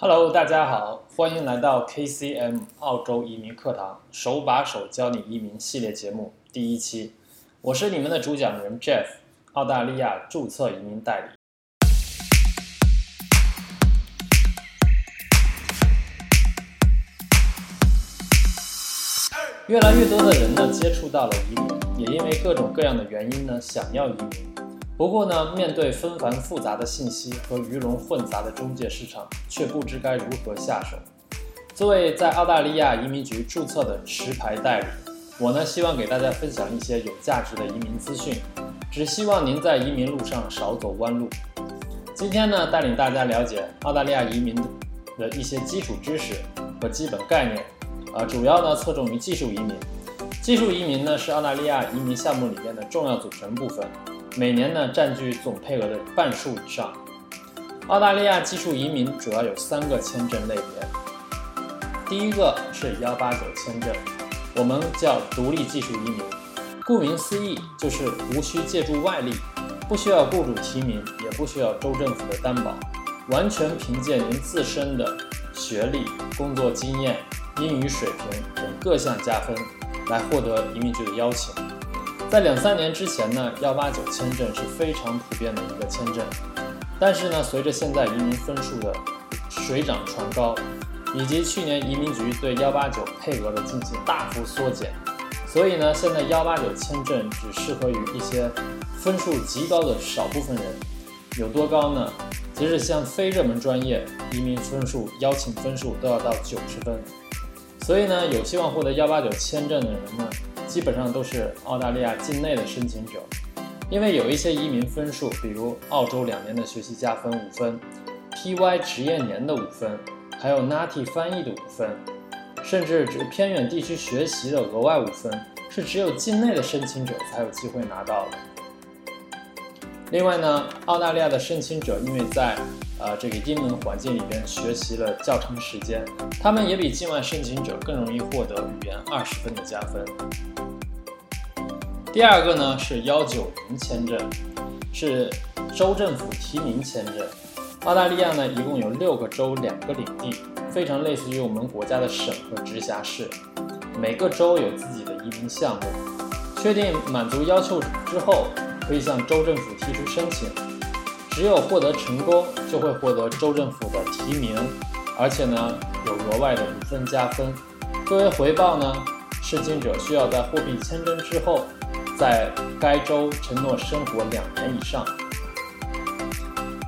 Hello，大家好，欢迎来到 KCM 澳洲移民课堂，手把手教你移民系列节目第一期。我是你们的主讲人 Jeff，澳大利亚注册移民代理。越来越多的人呢接触到了移民，也因为各种各样的原因呢想要移民。不过呢，面对纷繁复杂的信息和鱼龙混杂的中介市场，却不知该如何下手。作为在澳大利亚移民局注册的持牌代理，我呢希望给大家分享一些有价值的移民资讯，只希望您在移民路上少走弯路。今天呢，带领大家了解澳大利亚移民的一些基础知识和基本概念，啊，主要呢侧重于技术移民。技术移民呢是澳大利亚移民项目里面的重要组成部分。每年呢，占据总配额的半数以上。澳大利亚技术移民主要有三个签证类别。第一个是幺八九签证，我们叫独立技术移民。顾名思义，就是无需借助外力，不需要雇主提名，也不需要州政府的担保，完全凭借您自身的学历、工作经验、英语水平等各项加分，来获得移民局的邀请。在两三年之前呢，幺八九签证是非常普遍的一个签证，但是呢，随着现在移民分数的水涨船高，以及去年移民局对幺八九配额的进行大幅缩减，所以呢，现在幺八九签证只适合于一些分数极高的少部分人。有多高呢？即使像非热门专业，移民分数邀请分数都要到九十分。所以呢，有希望获得幺八九签证的人呢？基本上都是澳大利亚境内的申请者，因为有一些移民分数，比如澳洲两年的学习加分五分，PY 职业年的五分，还有 NATI 翻译的五分，甚至只偏远地区学习的额外五分，是只有境内的申请者才有机会拿到的。另外呢，澳大利亚的申请者因为在呃这个英文环境里边学习了较长时间，他们也比境外申请者更容易获得语言二十分的加分。第二个呢是幺九零签证，是州政府提名签证。澳大利亚呢一共有六个州两个领地，非常类似于我们国家的省和直辖市。每个州有自己的移民项目，确定满足要求之后，可以向州政府提出申请。只有获得成功，就会获得州政府的提名，而且呢有额外的五分加分。作为回报呢，申请者需要在货币签证之后。在该州承诺生活两年以上。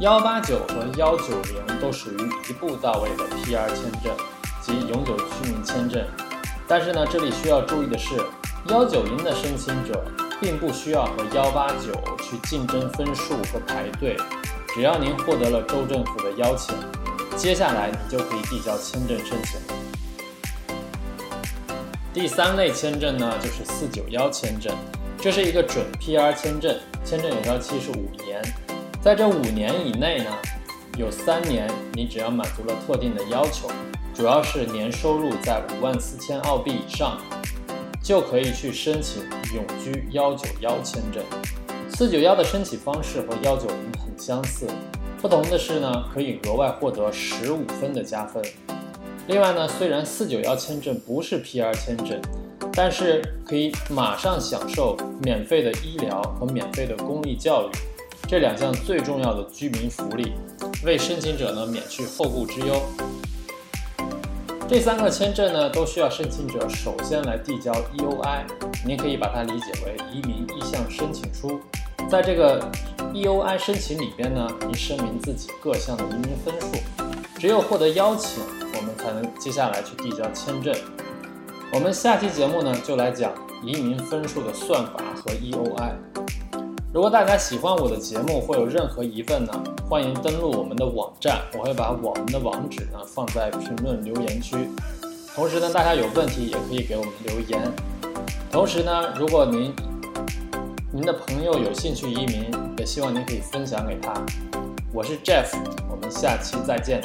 幺八九和幺九零都属于一步到位的 PR 签证及永久居民签证，但是呢，这里需要注意的是，幺九零的申请者并不需要和幺八九去竞争分数和排队，只要您获得了州政府的邀请，接下来你就可以递交签证申请。第三类签证呢，就是四九幺签证。这是一个准 PR 签证，签证有效期是五年，在这五年以内呢，有三年你只要满足了特定的要求，主要是年收入在五万四千澳币以上，就可以去申请永居幺九幺签证。四九幺的申请方式和幺九零很相似，不同的是呢，可以额外获得十五分的加分。另外呢，虽然四九幺签证不是 PR 签证。但是可以马上享受免费的医疗和免费的公立教育，这两项最重要的居民福利，为申请者呢免去后顾之忧。这三个签证呢都需要申请者首先来递交 EOI，您可以把它理解为移民意向申请书。在这个 EOI 申请里边呢，您声明自己各项的移民分数，只有获得邀请，我们才能接下来去递交签证。我们下期节目呢，就来讲移民分数的算法和 EOI。如果大家喜欢我的节目或有任何疑问呢，欢迎登录我们的网站，我会把我们的网址呢放在评论留言区。同时呢，大家有问题也可以给我们留言。同时呢，如果您您的朋友有兴趣移民，也希望您可以分享给他。我是 Jeff，我们下期再见。